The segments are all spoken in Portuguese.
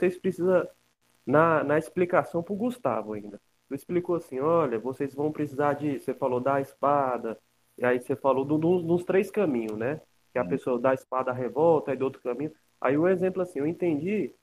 vocês precisam, na, na explicação para o Gustavo ainda. Você explicou assim, olha, vocês vão precisar de, você falou da espada, e aí você falou do, do, dos três caminhos, né? Que a pessoa dá a espada revolta, e do outro caminho. Aí o um exemplo assim, eu entendi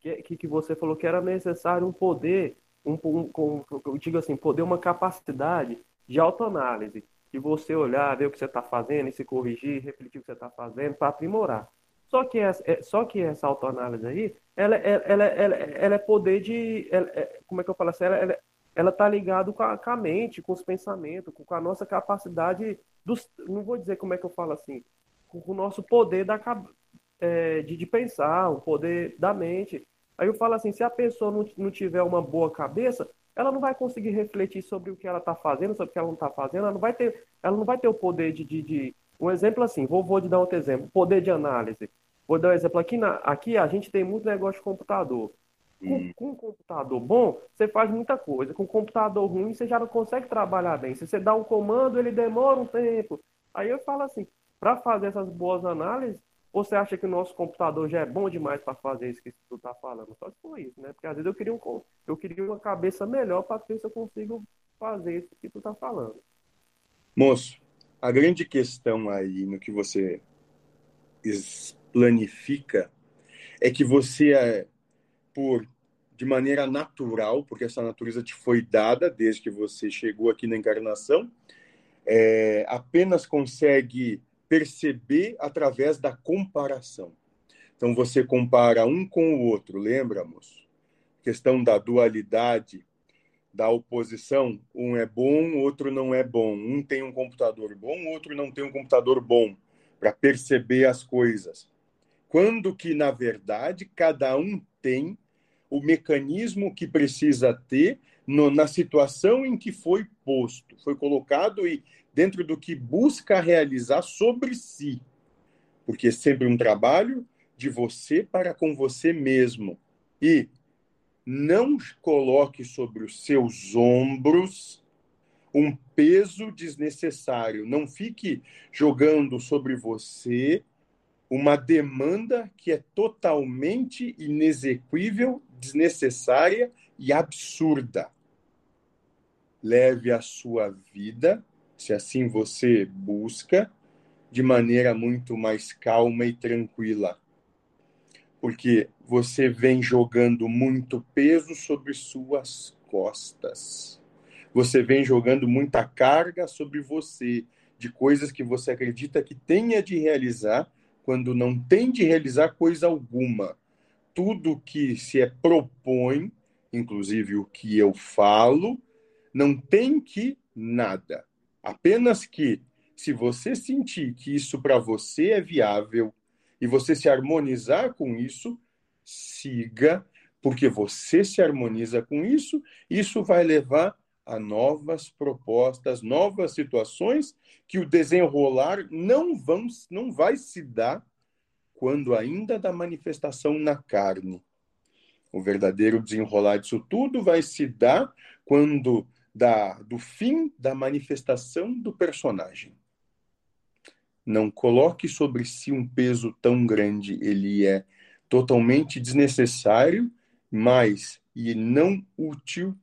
que, que, que você falou que era necessário um poder, um, um, um, eu digo assim, poder, uma capacidade de autoanálise, de você olhar, ver o que você está fazendo e se corrigir, refletir o que você está fazendo para aprimorar. Só que essa, é, só que essa autoanálise aí, ela, ela, ela, ela, ela é poder de. É, como é que eu falo assim? Ela, ela, tá ligado com a, mente, com os pensamentos, com, a nossa capacidade dos, não vou dizer como é que eu falo assim, com, o nosso poder da, é, de, de pensar, o poder da mente. Aí eu falo assim, se a pessoa não, não tiver uma boa cabeça, ela não vai conseguir refletir sobre o que ela está fazendo, sobre o que ela não está fazendo, ela não vai ter, ela não vai ter o poder de, de, de... um exemplo assim, vou, vou te dar outro exemplo, poder de análise. Vou dar um exemplo aqui, na, aqui a gente tem muito negócio de computador. Com, hum. com um computador bom, você faz muita coisa. Com um computador ruim, você já não consegue trabalhar bem. Se você dá um comando, ele demora um tempo. Aí eu falo assim, para fazer essas boas análises, você acha que o nosso computador já é bom demais para fazer isso que tu está falando? Só se for isso, né? Porque às vezes eu queria, um, eu queria uma cabeça melhor para ver se eu consigo fazer isso que tu está falando. Moço, a grande questão aí no que você planifica é que você é por de maneira natural, porque essa natureza te foi dada desde que você chegou aqui na encarnação, é, apenas consegue perceber através da comparação. Então você compara um com o outro, lembra, moço? Questão da dualidade, da oposição, um é bom, outro não é bom. Um tem um computador bom, outro não tem um computador bom, para perceber as coisas. Quando que, na verdade, cada um tem o mecanismo que precisa ter no, na situação em que foi posto, foi colocado e dentro do que busca realizar sobre si. Porque é sempre um trabalho de você para com você mesmo. E não coloque sobre os seus ombros um peso desnecessário. Não fique jogando sobre você uma demanda que é totalmente inexequível, desnecessária e absurda. Leve a sua vida, se assim você busca, de maneira muito mais calma e tranquila. Porque você vem jogando muito peso sobre suas costas. Você vem jogando muita carga sobre você de coisas que você acredita que tenha de realizar quando não tem de realizar coisa alguma. Tudo que se é propõe, inclusive o que eu falo, não tem que nada. Apenas que, se você sentir que isso para você é viável e você se harmonizar com isso, siga, porque você se harmoniza com isso, isso vai levar a novas propostas, novas situações que o desenrolar não vão, não vai se dar quando ainda da manifestação na carne. O verdadeiro desenrolar disso tudo vai se dar quando da, do fim da manifestação do personagem. Não coloque sobre si um peso tão grande, ele é totalmente desnecessário, mas e não útil